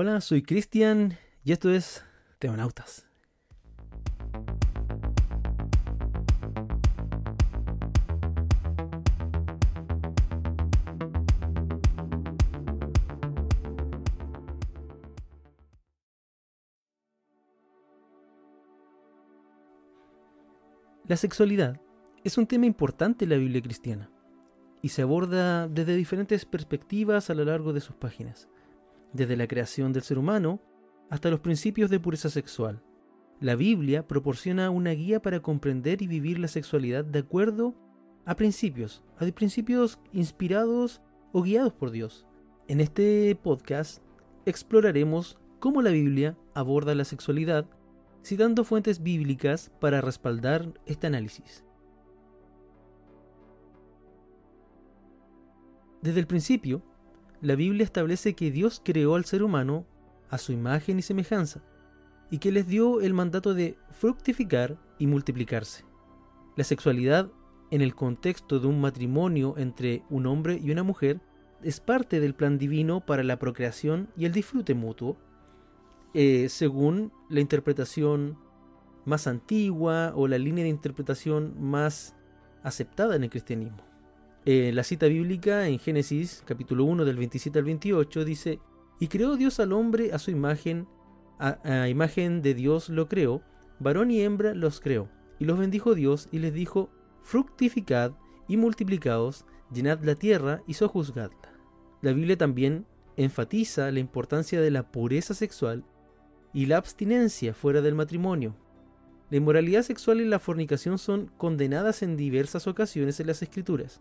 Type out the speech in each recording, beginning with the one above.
Hola, soy Cristian y esto es Teonautas. La sexualidad es un tema importante en la Biblia cristiana y se aborda desde diferentes perspectivas a lo largo de sus páginas, desde la creación del ser humano hasta los principios de pureza sexual. La Biblia proporciona una guía para comprender y vivir la sexualidad de acuerdo a principios, a principios inspirados o guiados por Dios. En este podcast exploraremos cómo la Biblia aborda la sexualidad citando fuentes bíblicas para respaldar este análisis. Desde el principio, la Biblia establece que Dios creó al ser humano a su imagen y semejanza, y que les dio el mandato de fructificar y multiplicarse. La sexualidad, en el contexto de un matrimonio entre un hombre y una mujer, es parte del plan divino para la procreación y el disfrute mutuo, eh, según la interpretación más antigua o la línea de interpretación más aceptada en el cristianismo. Eh, la cita bíblica en Génesis capítulo 1 del 27 al 28 dice, y creó Dios al hombre a su imagen, a, a imagen de Dios lo creó, varón y hembra los creó, y los bendijo Dios y les dijo, fructificad y multiplicaos, llenad la tierra y sojuzgadla. La Biblia también enfatiza la importancia de la pureza sexual y la abstinencia fuera del matrimonio. La inmoralidad sexual y la fornicación son condenadas en diversas ocasiones en las escrituras.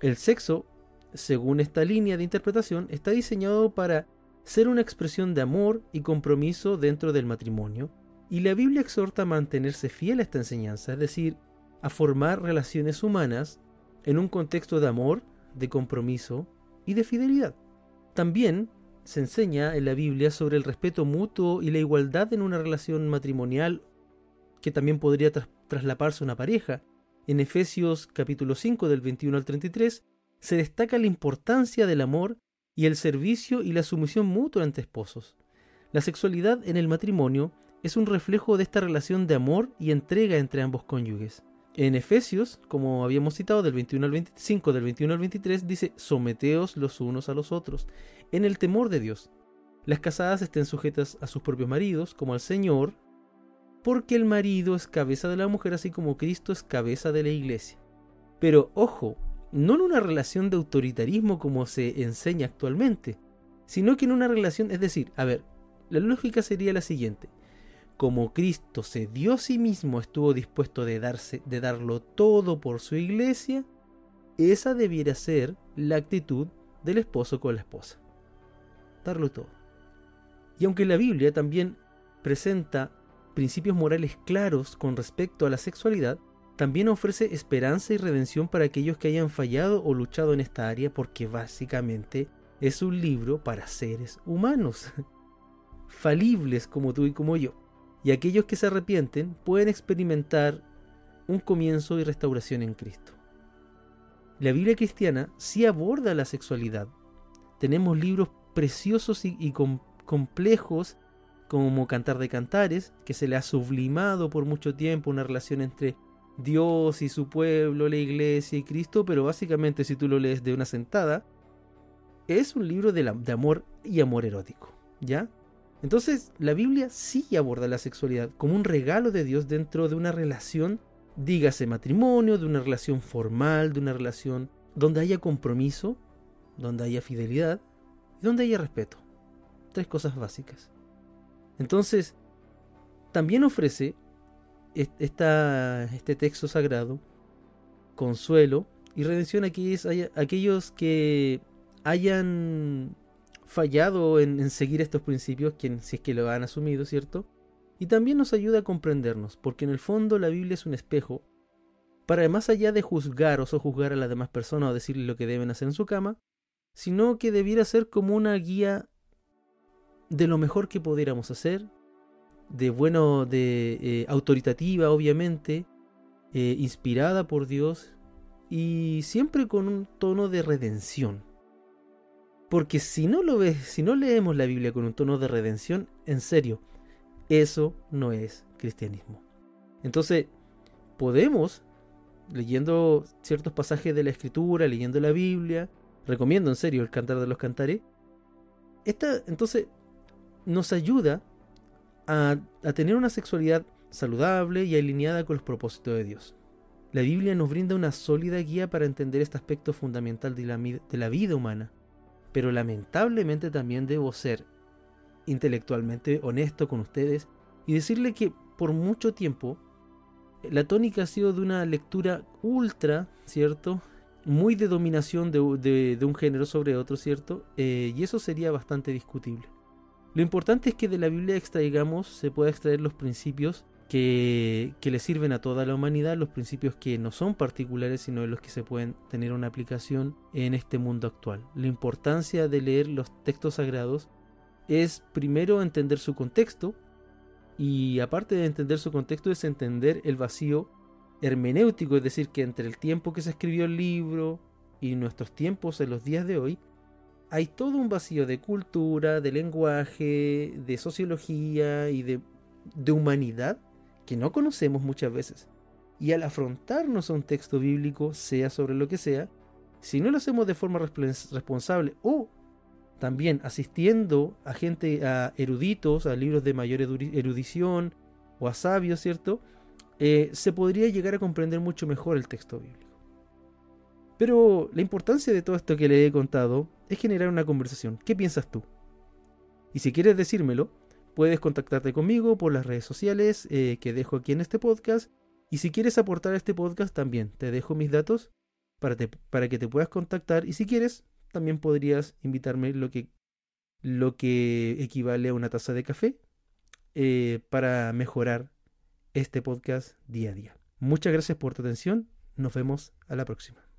El sexo, según esta línea de interpretación, está diseñado para ser una expresión de amor y compromiso dentro del matrimonio, y la Biblia exhorta a mantenerse fiel a esta enseñanza, es decir, a formar relaciones humanas en un contexto de amor, de compromiso y de fidelidad. También se enseña en la Biblia sobre el respeto mutuo y la igualdad en una relación matrimonial que también podría traslaparse a una pareja. En Efesios capítulo 5 del 21 al 33 se destaca la importancia del amor y el servicio y la sumisión mutua entre esposos. La sexualidad en el matrimonio es un reflejo de esta relación de amor y entrega entre ambos cónyuges. En Efesios, como habíamos citado del 21 al 25, del 21 al 23, dice, someteos los unos a los otros, en el temor de Dios. Las casadas estén sujetas a sus propios maridos, como al Señor, porque el marido es cabeza de la mujer, así como Cristo es cabeza de la iglesia. Pero ojo, no en una relación de autoritarismo como se enseña actualmente, sino que en una relación, es decir, a ver, la lógica sería la siguiente como Cristo se dio a sí mismo, estuvo dispuesto de, darse, de darlo todo por su iglesia, esa debiera ser la actitud del esposo con la esposa. Darlo todo. Y aunque la Biblia también presenta principios morales claros con respecto a la sexualidad, también ofrece esperanza y redención para aquellos que hayan fallado o luchado en esta área porque básicamente es un libro para seres humanos, falibles como tú y como yo y aquellos que se arrepienten pueden experimentar un comienzo y restauración en Cristo. La Biblia cristiana sí aborda la sexualidad. Tenemos libros preciosos y, complejos como Cantar de Cantares, que se le ha sublimado por mucho tiempo una relación entre Dios y su pueblo, la iglesia y Cristo, pero básicamente si tú lo lees de una sentada, es un libro de, de amor y amor erótico, ¿ya? Entonces, la Biblia sí aborda la sexualidad como un regalo de Dios dentro de una relación, dígase matrimonio, de una relación formal, de una relación donde haya compromiso, donde haya fidelidad y donde haya respeto. Tres cosas básicas. Entonces, también ofrece este texto sagrado consuelo y redención a aquellos que hayan fallado en, seguir estos principios, si es que lo han asumido, ¿cierto? Y también nos ayuda a comprendernos, porque en el fondo la Biblia es un espejo para más allá de juzgar o sojuzgar a las demás personas o decirles lo que deben hacer en su cama, sino que debiera ser como una guía de lo mejor que pudiéramos hacer, de bueno, de eh, autoritativa, obviamente, eh, inspirada por Dios y siempre con un tono de redención. Porque si no lo ves, si no leemos la Biblia con un tono de redención, en serio, eso no es cristianismo. Entonces, podemos, leyendo ciertos pasajes de la Escritura, leyendo la Biblia, recomiendo en serio el Cantar de los Cantares, esta entonces nos ayuda a, tener una sexualidad saludable y alineada con los propósitos de Dios. La Biblia nos brinda una sólida guía para entender este aspecto fundamental de la, de la vida humana, pero lamentablemente también debo ser intelectualmente honesto con ustedes y decirle que por mucho tiempo la tónica ha sido de una lectura ultra, ¿cierto? Muy de dominación de, un género sobre otro, ¿cierto? Eh, y eso sería bastante discutible. Lo importante es que de la Biblia extraigamos, se pueda extraer los principios que, que, le sirven a toda la humanidad, los principios que no son particulares, sino de los que se pueden tener una aplicación en este mundo actual. La importancia de leer los textos sagrados es primero entender su contexto, y aparte de entender su contexto es entender el vacío hermenéutico, es decir, que entre el tiempo que se escribió el libro y nuestros tiempos en los días de hoy, hay todo un vacío de cultura, de lenguaje, de sociología y de, humanidad que no conocemos muchas veces. Y al afrontarnos a un texto bíblico, sea sobre lo que sea, si no lo hacemos de forma responsable o también asistiendo a gente, a eruditos, a libros de mayor erudición o a sabios, ¿cierto? Eh, se podría llegar a comprender mucho mejor el texto bíblico. Pero la importancia de todo esto que le he contado es generar una conversación. ¿Qué piensas tú? Y si quieres decírmelo, Puedes contactarte conmigo por las redes sociales eh, que dejo aquí en este podcast. Y si quieres aportar a este podcast también, te dejo mis datos para, que te puedas contactar. Y si quieres, también podrías invitarme lo que, lo que equivale a una taza de café eh, para mejorar este podcast día a día. Muchas gracias por tu atención. Nos vemos a la próxima.